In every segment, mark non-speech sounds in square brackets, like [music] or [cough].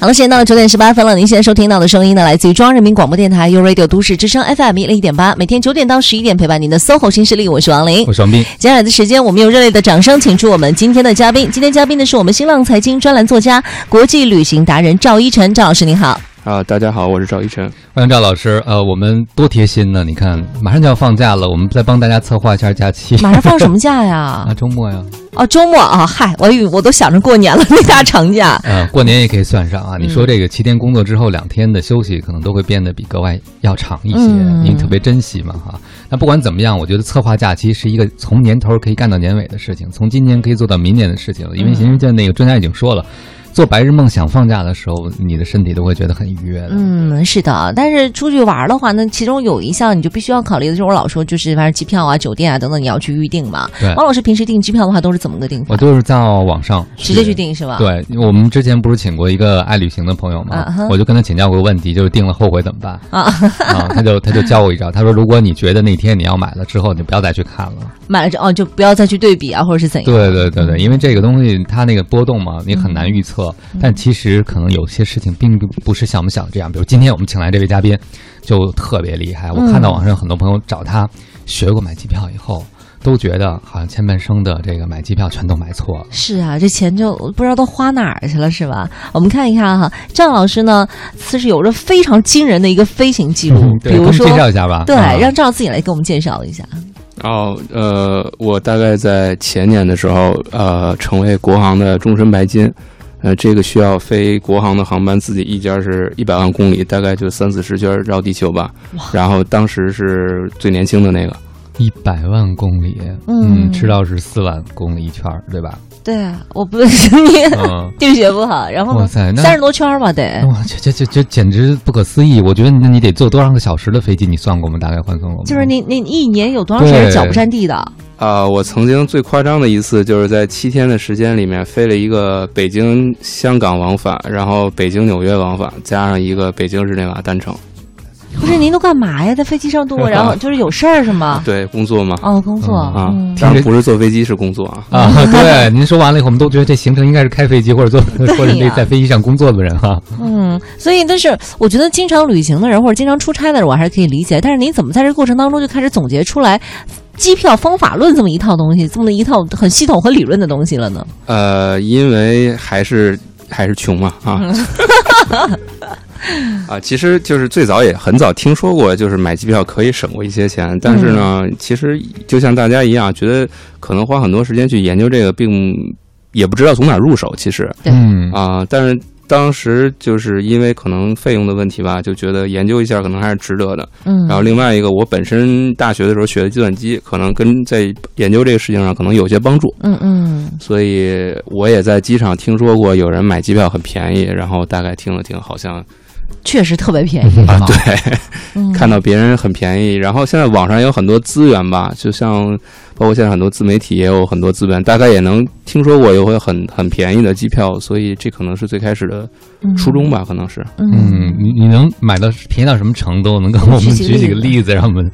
好了，时间到了九点十八分了。您现在收听到的声音呢，来自于中央人民广播电台 u Radio 都市之声 FM 一零一点八，每天九点到十一点陪伴您的 SOHO 新势力，我是王琳，我是王斌。接下来的时间，我们用热烈的掌声，请出我们今天的嘉宾。今天嘉宾呢是我们新浪财经专栏作家、国际旅行达人赵一晨，赵老师您好。啊，大家好，我是赵一晨，欢迎赵老师。呃，我们多贴心呢，你看，马上就要放假了，我们再帮大家策划一下假期。马上放什么 [laughs] 假呀？啊，周末呀。哦，周末啊，嗨，我我都想着过年了，那大长假。呃，过年也可以算上啊。你说这个七天工作之后，两天的休息可能都会变得比格外要长一些，你特别珍惜嘛哈。那不管怎么样，我觉得策划假期是一个从年头可以干到年尾的事情，从今年可以做到明年的事情。因为现在那个专家已经说了。做白日梦想放假的时候，你的身体都会觉得很愉悦。嗯，是的。但是出去玩的话，那其中有一项你就必须要考虑的，就是我老说，就是反正机票啊、酒店啊等等，你要去预定嘛。对。王老师平时订机票的话，都是怎么个订法？我都是在网上直接去订，是吧？对，我们之前不是请过一个爱旅行的朋友吗？我就跟他请教过问题，就是订了后悔怎么办？啊啊！他就他就教我一招，他说如果你觉得那天你要买了之后，你不要再去看了。买了之后哦就不要再去对比啊，或者是怎样？对对对对，因为这个东西它那个波动嘛，你很难预测。但其实。可能有些事情并不不是像我们想的这样，比如今天我们请来这位嘉宾就特别厉害。我看到网上很多朋友找他学过买机票以后，都觉得好像前半生的这个买机票全都买错了。是啊，这钱就不知道都花哪儿去了，是吧？我们看一看哈，赵老师呢，其实有着非常惊人的一个飞行记录。[laughs] 比如说，介绍一下吧。对，让赵自己来给我们介绍一下。哦，呃，我大概在前年的时候，呃，成为国航的终身白金。呃，这个需要飞国航的航班，自己一家是一百万公里，大概就三四十圈绕地球吧。然后当时是最年轻的那个，一百万公里，嗯，知道是四万公里一圈儿，对吧？对啊，我不是你 [laughs] 地学不好，然后哇塞，三十多圈吧得。哇，这这这这简直不可思议！我觉得那你得坐多少个小时的飞机？你算过吗？大概换算过吗？就是你那一年有多长时间脚不沾地的？啊，我曾经最夸张的一次，就是在七天的时间里面飞了一个北京香港往返，然后北京纽约往返，加上一个北京日内瓦单程。不是您都干嘛呀？在飞机上度过，然后 [laughs] 就是有事儿是吗？[laughs] 对，工作嘛。哦，工作啊，当然不是坐飞机，是工作啊。啊，[laughs] 对，您说完了以后，我们都觉得这行程应该是开飞机或者坐或者那在飞机上工作的人哈。嗯，所以但是我觉得经常旅行的人或者经常出差的人，我还是可以理解。但是您怎么在这过程当中就开始总结出来？机票方法论这么一套东西，这么一套很系统和理论的东西了呢？呃，因为还是还是穷嘛啊 [laughs] 啊！其实就是最早也很早听说过，就是买机票可以省过一些钱，但是呢，其实就像大家一样，觉得可能花很多时间去研究这个，并也不知道从哪入手。其实，嗯啊，但是。当时就是因为可能费用的问题吧，就觉得研究一下可能还是值得的。嗯，然后另外一个，我本身大学的时候学的计算机，可能跟在研究这个事情上可能有些帮助。嗯嗯，所以我也在机场听说过有人买机票很便宜，然后大概听了听，好像。确实特别便宜啊！对，看到别人很便宜，然后现在网上有很多资源吧，就像包括现在很多自媒体也有很多资源，大概也能听说过有会很很便宜的机票，所以这可能是最开始的初衷吧，可能是。嗯，你你能买到便宜到什么程度？能跟我们举几个例子，让我们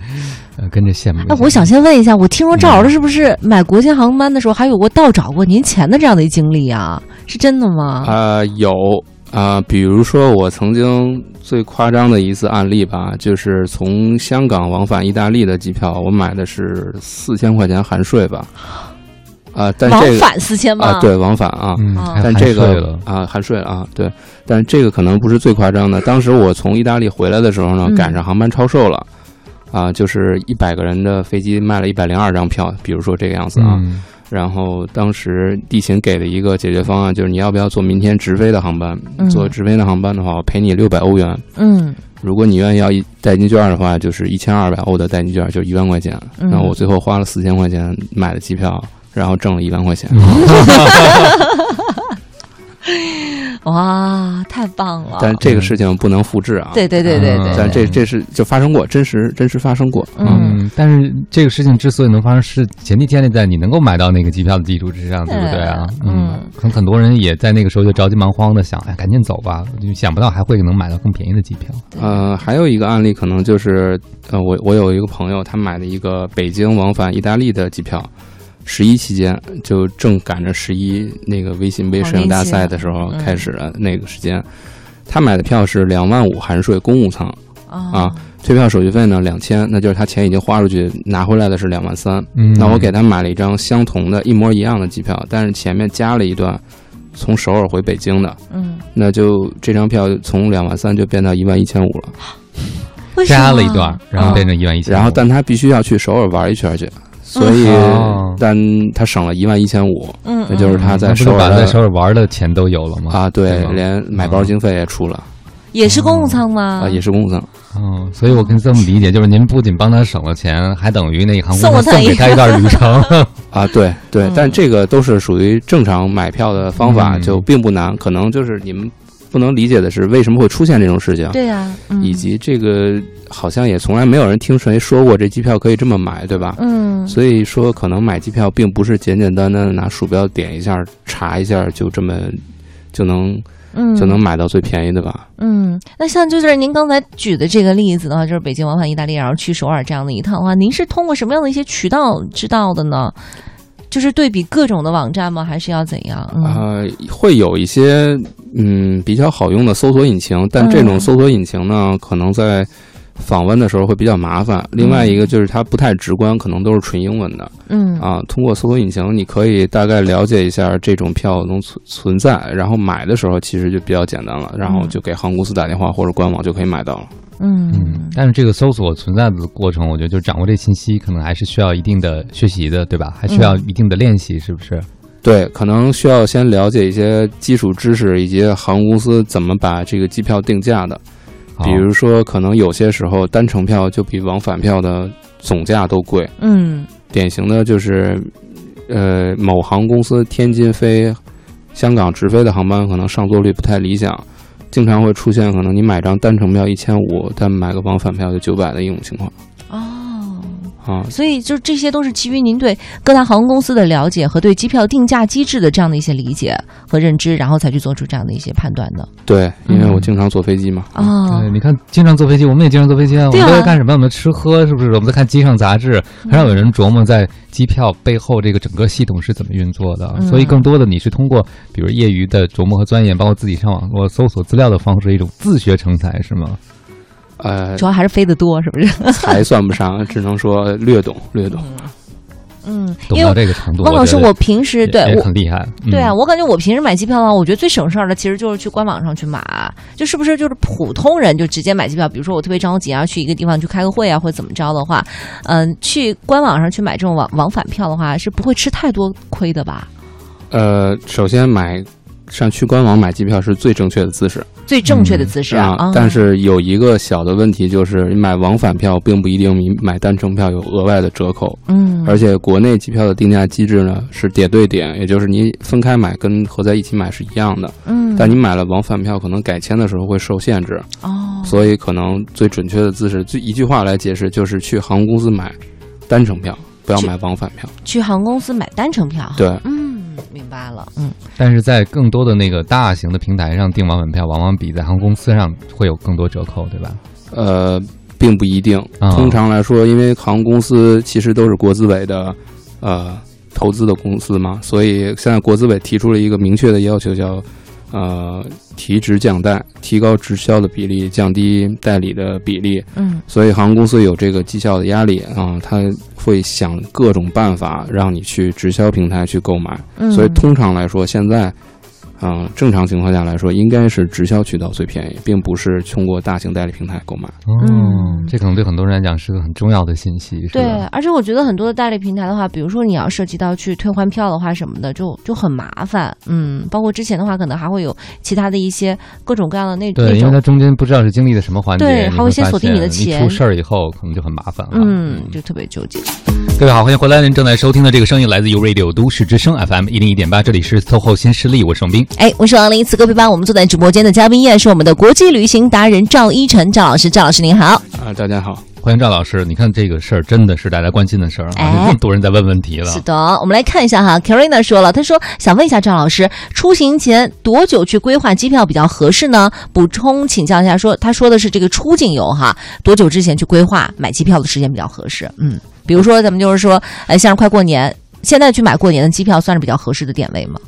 呃跟着羡慕。那我想先问一下，我听说赵老师是不是买国际航班的时候还有过倒找过您钱的这样的一经历啊？是真的吗？啊，有。啊，比如说我曾经最夸张的一次案例吧，就是从香港往返意大利的机票，我买的是四千块钱含税吧。啊，但这个往返四千吗？啊，对，往返啊，但这个啊含税了啊，对，但这个可能不是最夸张的。当时我从意大利回来的时候呢，赶上航班超售了，啊，就是一百个人的飞机卖了一百零二张票，比如说这个样子啊。然后当时地勤给了一个解决方案，就是你要不要坐明天直飞的航班？坐直飞的航班的话，我赔你六百欧元。嗯，如果你愿意要一代金券的话，就是一千二百欧的代金券，就一万块钱。然后我最后花了四千块钱买的机票，然后挣了一万块钱。哇，太棒了！但这个事情不能复制啊。对对对对对。但这这是就发生过，真实真实发生过。嗯，但是这个事情之所以能发生，是前提建立在你能够买到那个机票的基础之上，对不对啊？嗯。可能很多人也在那个时候就着急忙慌的想，哎，赶紧走吧！就想不到还会能买到更便宜的机票。呃，还有一个案例，可能就是呃，我我有一个朋友，他买了一个北京往返意大利的机票。十一期间就正赶着十一那个微信杯摄影大赛的时候开始了那个时间，他买的票是两万五含税公务舱啊，退票手续费呢两千，那就是他钱已经花出去，拿回来的是两万三。嗯，那我给他买了一张相同的、一模一样的机票，但是前面加了一段从首尔回北京的，嗯，那就这张票从两万三就变到一万一千五了，加了一段，然后变成一万一千，然后但他必须要去首尔玩一圈去。所以，但他省了一万一千五，嗯，也就是他在首尔在首尔玩的钱都有了吗？啊，对，连买包经费也出了，也是公务舱吗？啊，也是公务舱。哦，所以我跟这么理解，就是您不仅帮他省了钱，还等于那航空公司送给他一段旅程 [laughs] [laughs] 啊。对对，但这个都是属于正常买票的方法，就并不难。可能就是你们。不能理解的是，为什么会出现这种事情？对呀，以及这个好像也从来没有人听谁说过这机票可以这么买，对吧？嗯，所以说可能买机票并不是简简单单的拿鼠标点一下查一下就这么就能就能买到最便宜的吧？嗯，那像就是您刚才举的这个例子的话，就是北京往返意大利，然后去首尔这样的一趟的话，您是通过什么样的一些渠道知道的呢？就是对比各种的网站吗？还是要怎样？呃，会有一些嗯比较好用的搜索引擎，但这种搜索引擎呢，可能在访问的时候会比较麻烦。另外一个就是它不太直观，可能都是纯英文的。嗯啊，通过搜索引擎，你可以大概了解一下这种票能存存在，然后买的时候其实就比较简单了，然后就给航空公司打电话或者官网就可以买到了。嗯嗯，但是这个搜索存在的过程，我觉得就掌握这信息，可能还是需要一定的学习的，对吧？还需要一定的练习，是不是？对，可能需要先了解一些基础知识，以及航空公司怎么把这个机票定价的。比如说，可能有些时候单程票就比往返票的总价都贵。嗯，典型的就是，呃，某航空公司天津飞香港直飞的航班，可能上座率不太理想。经常会出现可能你买张单程票一千五，但买个往返票就九百的一种情况。哦，啊，所以就这些都是基于您对各大航空公司的了解和对机票定价机制的这样的一些理解和认知，然后才去做出这样的一些判断的。对，因为我经常坐飞机嘛。啊，对，你看，经常坐飞机，我们也经常坐飞机啊。我们都在干什么？我们吃喝是不是？我们在看机上杂志，很少有人琢磨在。机票背后这个整个系统是怎么运作的？所以更多的你是通过比如业余的琢磨和钻研，包括自己上网络搜索资料的方式，一种自学成才是吗？呃，主要还是飞得多，是不是？[laughs] 还算不上，只能说略懂略懂。嗯，懂到这个程度，汪老师，我平时对我很厉害。对啊，我感觉我平时买机票的话，我觉得最省事儿的其实就是去官网上去买，就是不是就是普通人就直接买机票。比如说我特别着急啊，去一个地方去开个会啊，或者怎么着的话，嗯，去官网上去买这种往往返票的话，是不会吃太多亏的吧？呃，首先买。上去官网买机票是最正确的姿势，最正确的姿势啊！但是有一个小的问题，就是你买往返票并不一定比买单程票有额外的折扣。嗯，而且国内机票的定价机制呢是点对点，也就是你分开买跟合在一起买是一样的。嗯，但你买了往返票，可能改签的时候会受限制。哦，所以可能最准确的姿势，就一句话来解释，就是去航空公司买单程票，不要买往返票。去航空公司买单程票。对，嗯。明白了，嗯，但是在更多的那个大型的平台上订往返票，往往比在航空公司上会有更多折扣，对吧？呃，并不一定。通常来说，因为航空公司其实都是国资委的，呃，投资的公司嘛，所以现在国资委提出了一个明确的要求，叫。呃，提职降代，提高直销的比例，降低代理的比例。嗯，所以航空公司有这个绩效的压力啊，他会想各种办法让你去直销平台去购买。嗯，所以通常来说，现在。嗯，正常情况下来说，应该是直销渠道最便宜，并不是通过大型代理平台购买。嗯，这可能对很多人来讲是个很重要的信息。对，而且我觉得很多的代理平台的话，比如说你要涉及到去退换票的话什么的，就就很麻烦。嗯，包括之前的话，可能还会有其他的一些各种各样的那对，因为它中间不知道是经历了什么环节，对，还会先锁定你的钱。一出事儿以后，可能就很麻烦了。嗯，就特别纠结。各位好，欢迎回来！您正在收听的这个声音来自于 Radio 都市之声 FM 一零一点八，这里是 SOHO 新势力，我是王斌。哎，我是王林，此刻陪伴我们坐在直播间的嘉宾依然是我们的国际旅行达人赵一晨赵老师，赵老师您好。啊，大家好，欢迎赵老师。你看这个事儿真的是大家关心的事儿啊，这么多人在问问题了。是的，我们来看一下哈，Karina 说了，他说想问一下赵老师，出行前多久去规划机票比较合适呢？补充请教一下，说他说的是这个出境游哈，多久之前去规划买机票的时间比较合适？嗯。比如说，咱们就是说，呃，像是快过年，现在去买过年的机票，算是比较合适的点位吗？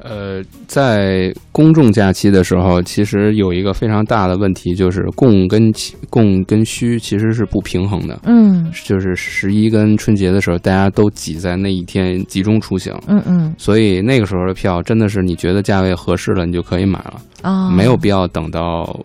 呃，在公众假期的时候，其实有一个非常大的问题，就是供跟供跟需其实是不平衡的。嗯，就是十一跟春节的时候，大家都挤在那一天集中出行。嗯嗯，所以那个时候的票真的是你觉得价位合适了，你就可以买了啊，没有必要等到。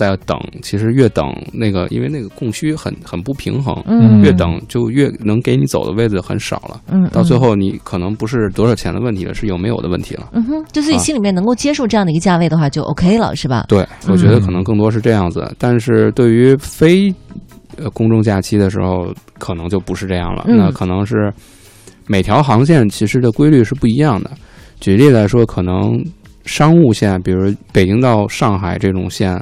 在等，其实越等那个，因为那个供需很很不平衡，嗯，越等就越能给你走的位置很少了，嗯，到最后你可能不是多少钱的问题了，是有没有的问题了，嗯哼，就自己心里面能够接受这样的一个价位的话，就 OK 了，是吧？对，我觉得可能更多是这样子，但是对于非呃公众假期的时候，可能就不是这样了，那可能是每条航线其实的规律是不一样的。举例来说，可能商务线，比如北京到上海这种线。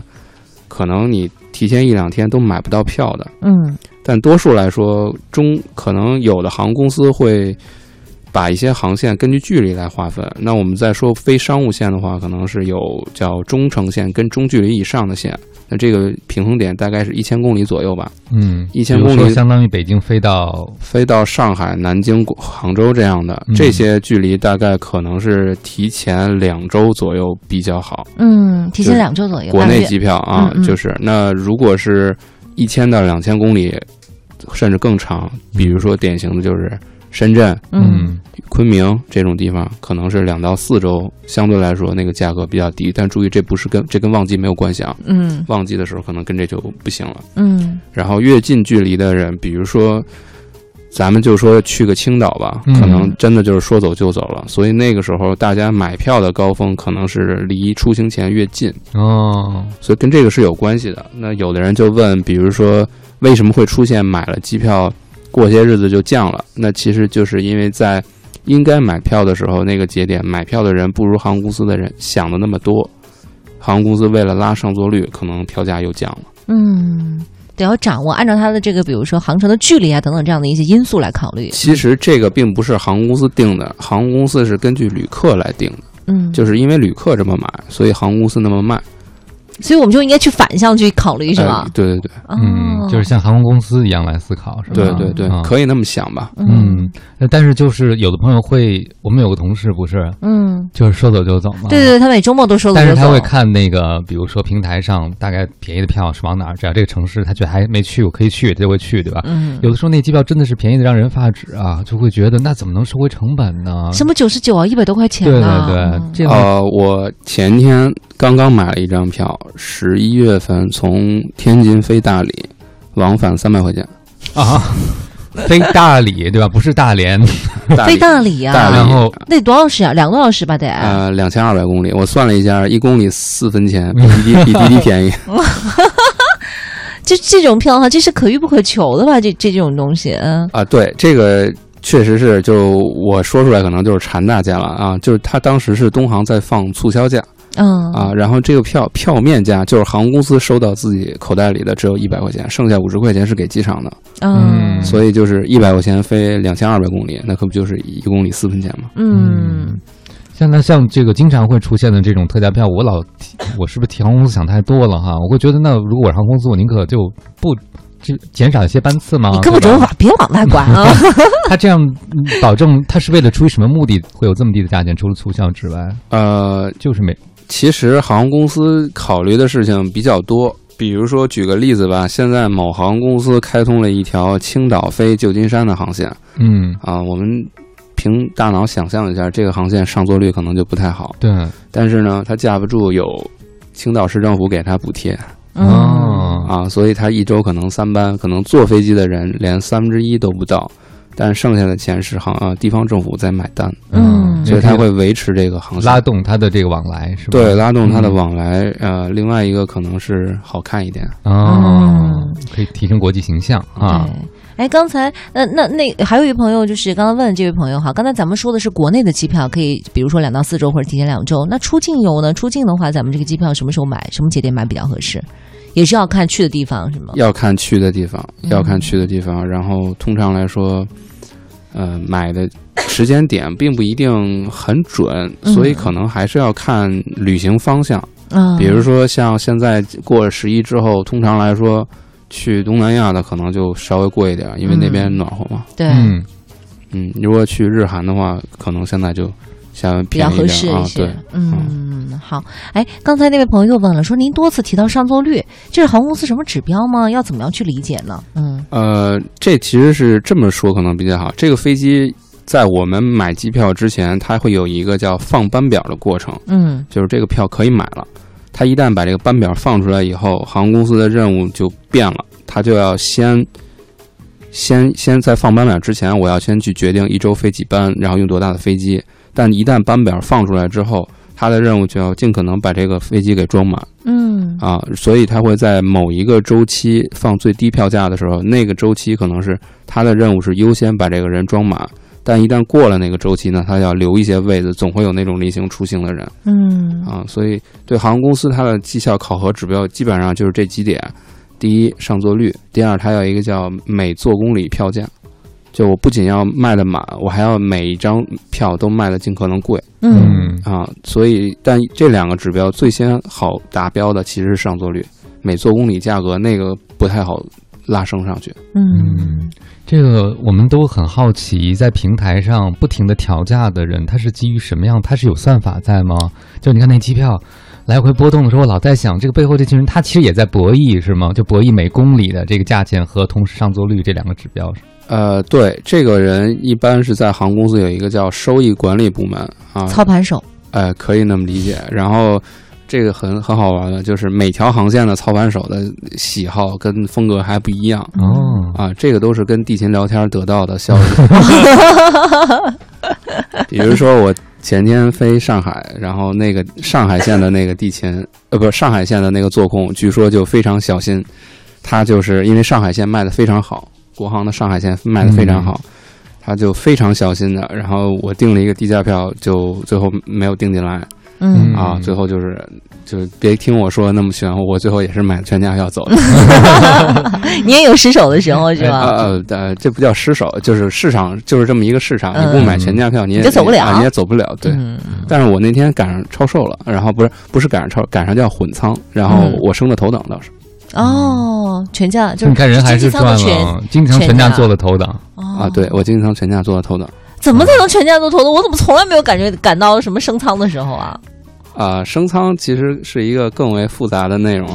可能你提前一两天都买不到票的，嗯，但多数来说，中可能有的航空公司会把一些航线根据距离来划分。那我们再说非商务线的话，可能是有叫中程线跟中距离以上的线。那这个平衡点大概是一千公里左右吧。嗯，一千公里相当于北京飞到飞到上海、南京、杭州这样的这些距离，大概可能是提前两周左右比较好。嗯，提前两周左右。国内机票啊，就是那如果是一千到两千公里，甚至更长，比如说典型的就是深圳。嗯。昆明这种地方可能是两到四周，相对来说那个价格比较低，但注意这不是跟这跟旺季没有关系啊。嗯，旺季的时候可能跟这就不行了。嗯，然后越近距离的人，比如说咱们就说去个青岛吧，可能真的就是说走就走了。所以那个时候大家买票的高峰可能是离出行前越近哦，所以跟这个是有关系的。那有的人就问，比如说为什么会出现买了机票过些日子就降了？那其实就是因为在应该买票的时候，那个节点买票的人不如航空公司的人想的那么多，航空公司为了拉上座率，可能票价又降了。嗯，得要掌握，按照它的这个，比如说航程的距离啊等等这样的一些因素来考虑。其实这个并不是航空公司定的，航空公司是根据旅客来定的。嗯，就是因为旅客这么买，所以航空公司那么卖。所以我们就应该去反向去考虑，是吧？对对对，嗯，就是像航空公司一样来思考，是吧？对对对，可以那么想吧。嗯，但是就是有的朋友会，我们有个同事不是，嗯，就是说走就走嘛。对对，他每周末都说走但是他会看那个，比如说平台上大概便宜的票是往哪儿，只要这个城市他觉得还没去，我可以去，他就会去，对吧？嗯。有的时候那机票真的是便宜的让人发指啊，就会觉得那怎么能收回成本呢？什么九十九啊，一百多块钱啊？对对对，这呃，我前天刚刚买了一张票，十一月。份从天津飞大理，往返三百块钱啊，飞大理对吧？不是大连，飞大理啊，然后那多少时啊？两个多小时吧得？呃，两千二百公里，我算了一下，一公里四分钱，[laughs] 比滴滴比滴滴便宜。[laughs] 这这种票哈，这是可遇不可求的吧？这这种东西，嗯啊，对，这个确实是，就我说出来可能就是馋大家了啊，就是他当时是东航在放促销价。嗯啊，然后这个票票面价就是航空公司收到自己口袋里的只有一百块钱，剩下五十块钱是给机场的。嗯，所以就是一百块钱飞两千二百公里，那可不就是一公里四分钱吗？嗯，像那像这个经常会出现的这种特价票，我老我是不是替航空公司想太多了哈？我会觉得那如果我是航空公司，我宁可就不就减少一些班次吗？你根本就别往外管啊！[laughs] 他这样保证他是为了出于什么目的会有这么低的价钱？除了促销之外，呃，就是没。其实航空公司考虑的事情比较多，比如说举个例子吧，现在某航空公司开通了一条青岛飞旧金山的航线，嗯。啊，我们凭大脑想象一下，这个航线上座率可能就不太好，对，但是呢，它架不住有青岛市政府给他补贴，哦。啊，所以它一周可能三班，可能坐飞机的人连三分之一都不到。但剩下的钱是行啊地方政府在买单，嗯，所以他会维持这个航线拉动它的这个往来是吧？对，拉动它的往来。呃，另外一个可能是好看一点哦，可以提升国际形象啊。哎，刚才那那那还有一朋友就是刚刚问这位朋友哈，刚才咱们说的是国内的机票，可以比如说两到四周或者提前两周。那出境游呢？出境的话，咱们这个机票什么时候买？什么节点买比较合适？也是要看去的地方是吗？要看去的地方，要看去的地方。然后通常来说。呃，买的时间点并不一定很准，所以可能还是要看旅行方向。嗯，比如说像现在过了十一之后，通常来说去东南亚的可能就稍微贵一点，因为那边暖和嘛。对，嗯，如果去日韩的话，可能现在就像比较合适一些。嗯，好。哎，刚才那位朋友又问了，说您多次提到上座率，这是航空公司什么指标吗？要怎么样去理解呢？嗯，呃，这其实是这么说可能比较好。这个飞机在我们买机票之前，它会有一个叫放班表的过程。嗯，就是这个票可以买了，它一旦把这个班表放出来以后，航空公司的任务就变了，它就要先。先先在放班表之前，我要先去决定一周飞几班，然后用多大的飞机。但一旦班表放出来之后，他的任务就要尽可能把这个飞机给装满。嗯啊，所以他会在某一个周期放最低票价的时候，那个周期可能是他的任务是优先把这个人装满。但一旦过了那个周期呢，他要留一些位子，总会有那种例行出行的人。嗯啊，所以对航空公司它的绩效考核指标基本上就是这几点。第一，上座率；第二，它要一个叫每座公里票价，就我不仅要卖的满，我还要每一张票都卖的尽可能贵。嗯啊，所以，但这两个指标最先好达标的其实是上座率，每座公里价格那个不太好拉升上去。嗯，这个我们都很好奇，在平台上不停的调价的人，他是基于什么样？他是有算法在吗？就你看那机票。来回波动的时候，我老在想，这个背后这群人他其实也在博弈，是吗？就博弈每公里的这个价钱和同时上座率这两个指标。呃，对，这个人一般是在航空公司有一个叫收益管理部门啊，操盘手。哎，可以那么理解。然后这个很很好玩的，就是每条航线的操盘手的喜好跟风格还不一样哦。啊，这个都是跟地勤聊天得到的消息。[laughs] 比如说我。前天飞上海，然后那个上海线的那个地勤，呃，不是上海线的那个做空，据说就非常小心。他就是因为上海线卖的非常好，国航的上海线卖的非常好，他就非常小心的。然后我订了一个低价票，就最后没有订进来。嗯啊，最后就是，就别听我说那么玄乎，我最后也是买全价票走的。[laughs] 你也有失手的时候是吧？呃呃，这不叫失手，就是市场就是这么一个市场，你不买全价票你也走不了，你也走不了。对，但是我那天赶上超售了，然后不是不是赶上超，赶上叫混仓，然后我升的头等倒是。哦，全价就是你看人还是赚了，经常全价做的头等啊，对我经常全价做的头等。怎么才能全价做头等？我怎么从来没有感觉感到什么升仓的时候啊？啊，升仓其实是一个更为复杂的内容。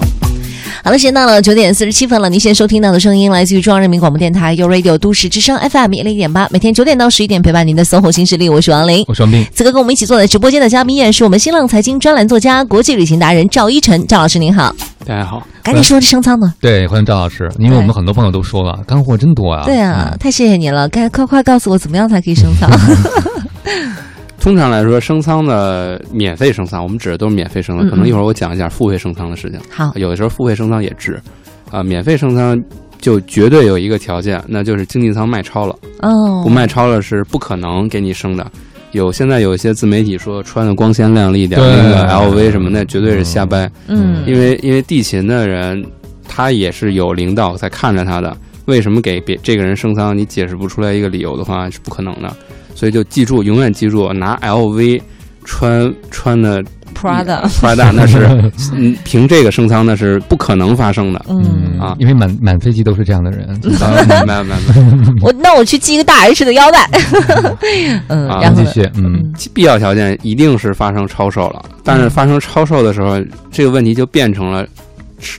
好了，时间到了九点四十七分了。您现在收听到的声音来自于中央人民广播电台 u Radio 都市之声 FM 一零一点八，每天九点到十一点陪伴您的搜狐新势力，我是王林，我是王斌。此刻跟我们一起坐在直播间的嘉宾依然是我们新浪财经专栏作家、国际旅行达人赵一晨，赵老师您好。大家好，赶紧说这升舱呢？对，欢迎赵老师，因为我们很多朋友都说了，干货真多啊。对啊，太谢谢你了，该快快告诉我怎么样才可以升仓。[laughs] 通常来说，升仓的免费升仓，我们指的都是免费升仓。可能一会儿我讲一下付费升仓的事情。好，有的时候付费升仓也值，啊，免费升仓就绝对有一个条件，那就是经济舱卖超了。哦，不卖超了是不可能给你升的。有现在有一些自媒体说穿的光鲜亮丽点，那个 LV 什么那，绝对是瞎掰。嗯，因为因为地勤的人，他也是有领导在看着他的。为什么给别这个人升仓？你解释不出来一个理由的话，是不可能的。所以就记住，永远记住，拿 LV 穿穿的 Prada [laughs] Prada 那是，嗯，[laughs] 凭这个升舱那是不可能发生的。嗯啊，因为满满飞机都是这样的人。[laughs] 没有没有没有。我那我去系一个大 H 的腰带。嗯，然后继续。嗯，必要条件一定是发生超售了，但是发生超售的时候，这个问题就变成了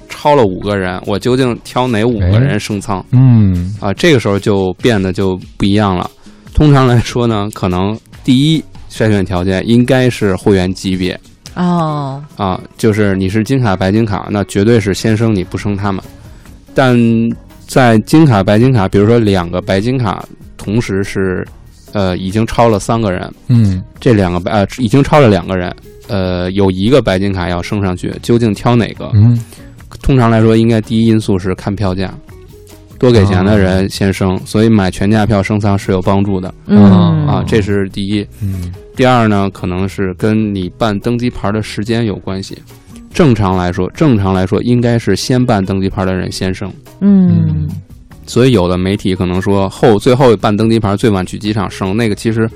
超了五个人，我究竟挑哪五个人升仓？嗯啊，这个时候就变得就不一样了。通常来说呢，可能第一筛选条件应该是会员级别哦啊，就是你是金卡、白金卡，那绝对是先升你不升他们。但在金卡、白金卡，比如说两个白金卡同时是呃已经超了三个人，嗯，这两个白呃已经超了两个人，呃有一个白金卡要升上去，究竟挑哪个？嗯，通常来说，应该第一因素是看票价。多给钱的人先升，所以买全价票升舱是有帮助的。嗯啊，这是第一。嗯，第二呢，可能是跟你办登机牌的时间有关系。正常来说，正常来说应该是先办登机牌的人先升。嗯，所以有的媒体可能说后最后办登机牌最晚去机场升，那个其实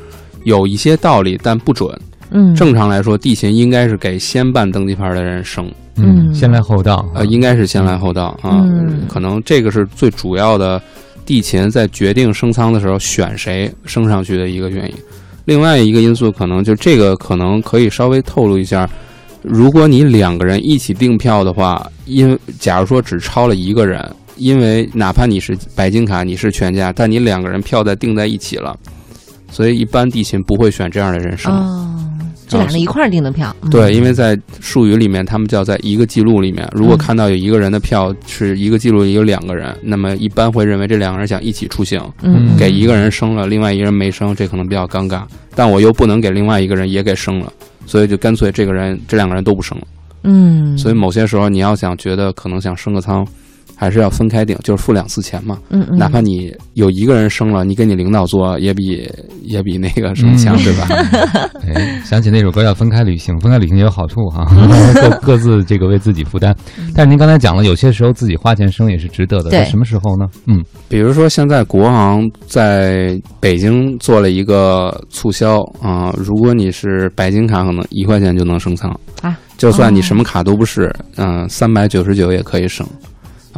有一些道理，但不准。嗯，正常来说，地勤应该是给先办登机牌的人升。嗯，先来后到，呃，应该是先来后到啊，可能这个是最主要的，地勤在决定升舱的时候选谁升上去的一个原因。另外一个因素可能就这个可能可以稍微透露一下，如果你两个人一起订票的话，因假如说只超了一个人，因为哪怕你是白金卡，你是全价，但你两个人票在订在一起了，所以一般地勤不会选这样的人生。这俩人一块儿订的票，对，因为在术语里面，他们叫在一个记录里面。如果看到有一个人的票是一个记录里有两个人，那么一般会认为这两个人想一起出行，给一个人升了，另外一个人没升，这可能比较尴尬。但我又不能给另外一个人也给升了，所以就干脆这个人这两个人都不升了。嗯，所以某些时候你要想觉得可能想升个舱。还是要分开订，就是付两次钱嘛。嗯嗯。哪怕你有一个人升了，你给你领导做也比也比那个升强，对吧？[laughs] 哎，想起那首歌叫《分开旅行》，分开旅行也有好处哈，[laughs] 各各自这个为自己负担。但是您刚才讲了，有些时候自己花钱升也是值得的。对什么时候呢？嗯，比如说现在国航在北京做了一个促销啊，如果你是白金卡，可能一块钱就能升舱啊。就算你什么卡都不是，嗯，三百九十九也可以升。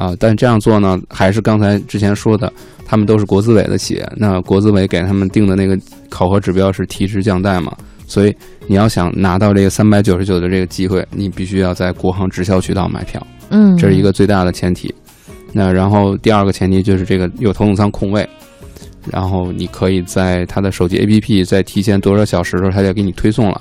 啊，但这样做呢，还是刚才之前说的，他们都是国资委的企业，那国资委给他们定的那个考核指标是提职降贷嘛，所以你要想拿到这个三百九十九的这个机会，你必须要在国行直销渠道买票，嗯，这是一个最大的前提。那然后第二个前提就是这个有头等舱空位，然后你可以在他的手机 APP 在提前多少小时的时候，他就给你推送了，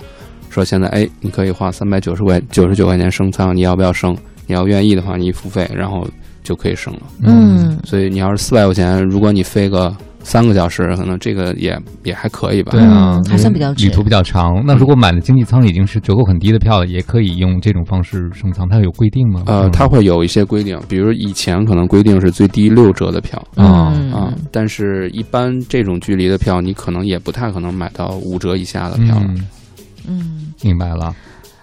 说现在哎，你可以花三百九十块九十九块钱升舱，你要不要升？你要愿意的话，你付费，然后就可以升了。嗯，所以你要是四百块钱，如果你飞个三个小时，可能这个也也还可以吧。对啊，还算比较旅途比较长。那如果买的经济舱已经是折扣很低的票，也可以用这种方式升舱，它有规定吗？呃，它会有一些规定，比如以前可能规定是最低六折的票啊啊，但是一般这种距离的票，你可能也不太可能买到五折以下的票了。嗯，明白了。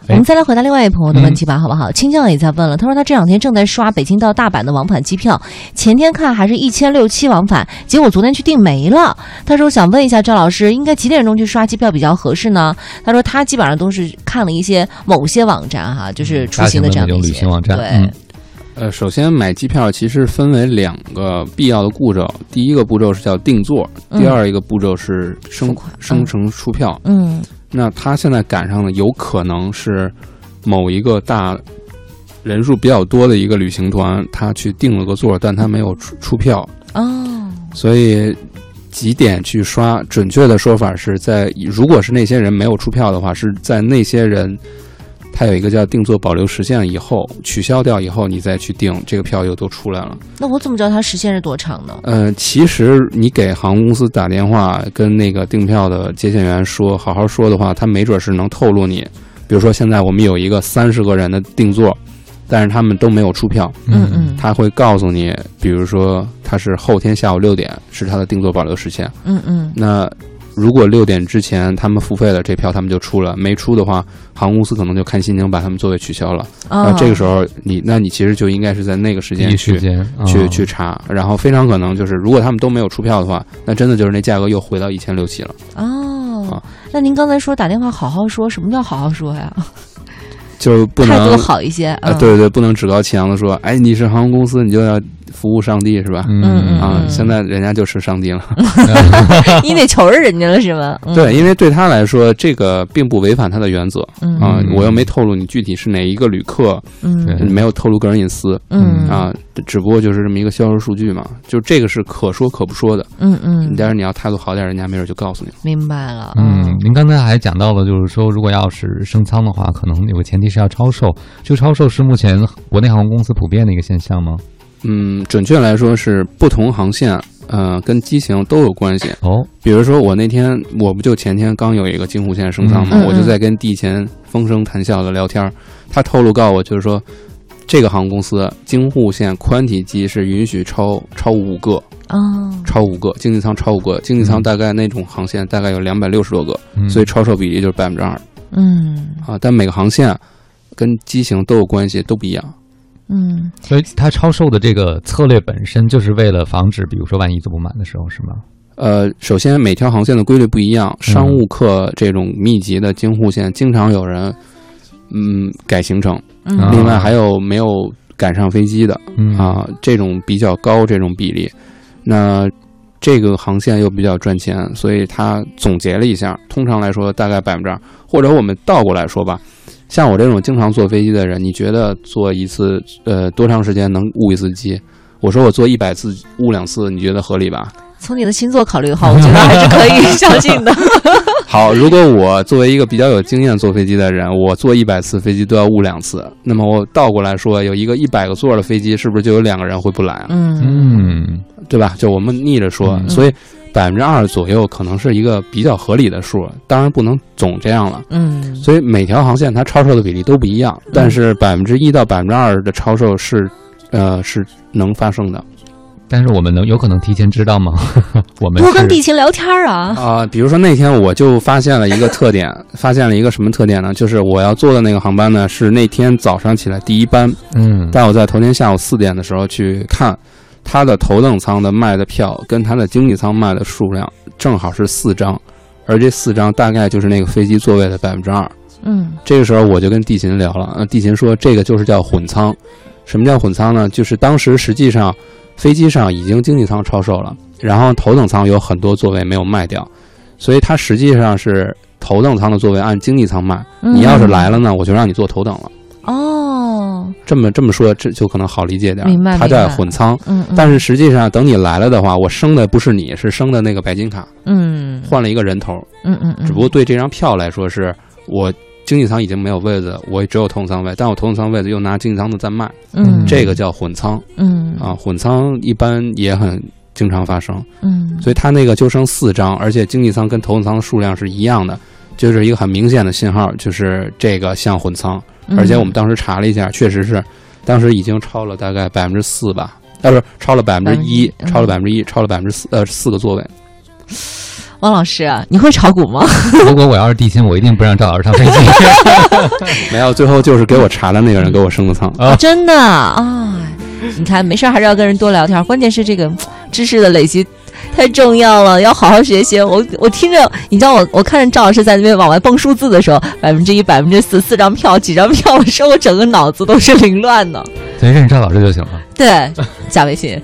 我们再来回答另外一位朋友的问题吧，好不好？青酱也在问了，他说他这两天正在刷北京到大阪的往返机票，前天看还是一千六七往返，结果昨天去订没了。他说想问一下赵老师，应该几点钟去刷机票比较合适呢？他说他基本上都是看了一些某些网站哈，就是出行的这样的旅行网站。对，呃，首先买机票其实分为两个必要的步骤，第一个步骤是叫定座，第二一个步骤是生生成出票。嗯。那他现在赶上的有可能是某一个大人数比较多的一个旅行团，他去订了个座，但他没有出出票哦，所以几点去刷？准确的说法是在，如果是那些人没有出票的话，是在那些人。它有一个叫定做保留时限，以后取消掉以后，你再去订这个票又都出来了。那我怎么知道它时限是多长呢？呃，其实你给航空公司打电话，跟那个订票的接线员说，好好说的话，他没准是能透露你。比如说，现在我们有一个三十个人的定座，但是他们都没有出票。嗯嗯，他会告诉你，比如说他是后天下午六点是他的定座保留时限。嗯嗯，那。如果六点之前他们付费了，这票他们就出了；没出的话，航空公司可能就看心情把他们座位取消了。啊，这个时候你，那你其实就应该是在那个时间去去去查，然后非常可能就是，如果他们都没有出票的话，那真的就是那价格又回到一千六七了。哦，那您刚才说打电话好好说，什么叫好好说呀？就不能态度好一些啊？对对，不能趾高气扬的说，哎，你是航空公司，你就要。服务上帝是吧？嗯啊，现在人家就是上帝了，[laughs] 你得求着人家了是吗？对，因为对他来说，这个并不违反他的原则啊。我又没透露你具体是哪一个旅客，嗯，没有透露个人隐私，嗯啊，只不过就是这么一个销售数据嘛。就这个是可说可不说的，嗯嗯。但是你要态度好点，人家没准就告诉你了。明白了。嗯，您刚才还讲到了，就是说，如果要是升舱的话，可能有个前提是要超售。就超售是目前国内航空公司普遍的一个现象吗？嗯，准确来说是不同航线，呃，跟机型都有关系哦。比如说我那天，我不就前天刚有一个京沪线升舱吗？我就在跟地勤风声谈笑的聊天，他透露告我就是说，这个航空公司京沪线宽体机是允许超超五个哦，超五个经济舱超五个经济舱大概那种航线大概有两百六十多个，所以超售比例就是百分之二。嗯啊，但每个航线跟机型都有关系，都不一样。嗯，所以它超售的这个策略本身就是为了防止，比如说万一坐不满的时候，是吗？呃，首先每条航线的规律不一样，商务客这种密集的京沪线，经常有人嗯改行程，另外还有没有赶上飞机的啊，这种比较高这种比例，那。这个航线又比较赚钱，所以他总结了一下，通常来说大概百分之二，或者我们倒过来说吧，像我这种经常坐飞机的人，你觉得坐一次呃多长时间能误一次机？我说我坐一百次误两次，你觉得合理吧？从你的星座考虑的话，我觉得还是可以相信的。[laughs] 好，如果我作为一个比较有经验坐飞机的人，我坐一百次飞机都要误两次，那么我倒过来说，有一个一百个座的飞机，是不是就有两个人会不来啊？嗯嗯，对吧？就我们逆着说，所以百分之二左右可能是一个比较合理的数，当然不能总这样了。嗯，所以每条航线它超售的比例都不一样，但是百分之一到百分之二的超售是，呃，是能发生的。但是我们能有可能提前知道吗？[laughs] 我们多跟地勤聊天啊啊！比如说那天我就发现了一个特点，[laughs] 发现了一个什么特点呢？就是我要坐的那个航班呢是那天早上起来第一班，嗯，但我在头天下午四点的时候去看，他的头等舱的卖的票跟他的经济舱卖的数量正好是四张，而这四张大概就是那个飞机座位的百分之二。嗯，这个时候我就跟地勤聊了，那，地勤说这个就是叫混舱。什么叫混舱呢？就是当时实际上。飞机上已经经济舱超售了，然后头等舱有很多座位没有卖掉，所以它实际上是头等舱的座位按经济舱卖。你要是来了呢，我就让你坐头等了。哦，这么这么说，这就可能好理解点。明白，它叫混舱。嗯，但是实际上等你来了的话，我升的不是你，是升的那个白金卡。嗯，换了一个人头。嗯嗯嗯。只不过对这张票来说，是我。经济舱已经没有位子，我只有头等舱位，但我头等舱位子又拿经济舱的在卖，嗯，这个叫混舱，嗯。啊，混舱一般也很经常发生，嗯，所以它那个就剩四张，而且经济舱跟头等舱的数量是一样的，就是一个很明显的信号，就是这个像混舱，而且我们当时查了一下，确实是，当时已经超了大概百分之四吧，啊不是超了百分之一，超了百分之一，超了百分之四，呃四个座位。王老师，你会炒股吗？[laughs] 如果我要是地心，我一定不让赵老师上飞机。[laughs] 没有，最后就是给我查的那个人给我升的舱啊！[laughs] 真的啊！你看，没事还是要跟人多聊天。关键是这个知识的累积太重要了，要好好学习。我我听着，你知道我我看着赵老师在那边往外蹦数字的时候，百分之一、百分之四、四张票、几张票的时候，我整个脑子都是凌乱的。所以认识赵老师就行了。对，加微信。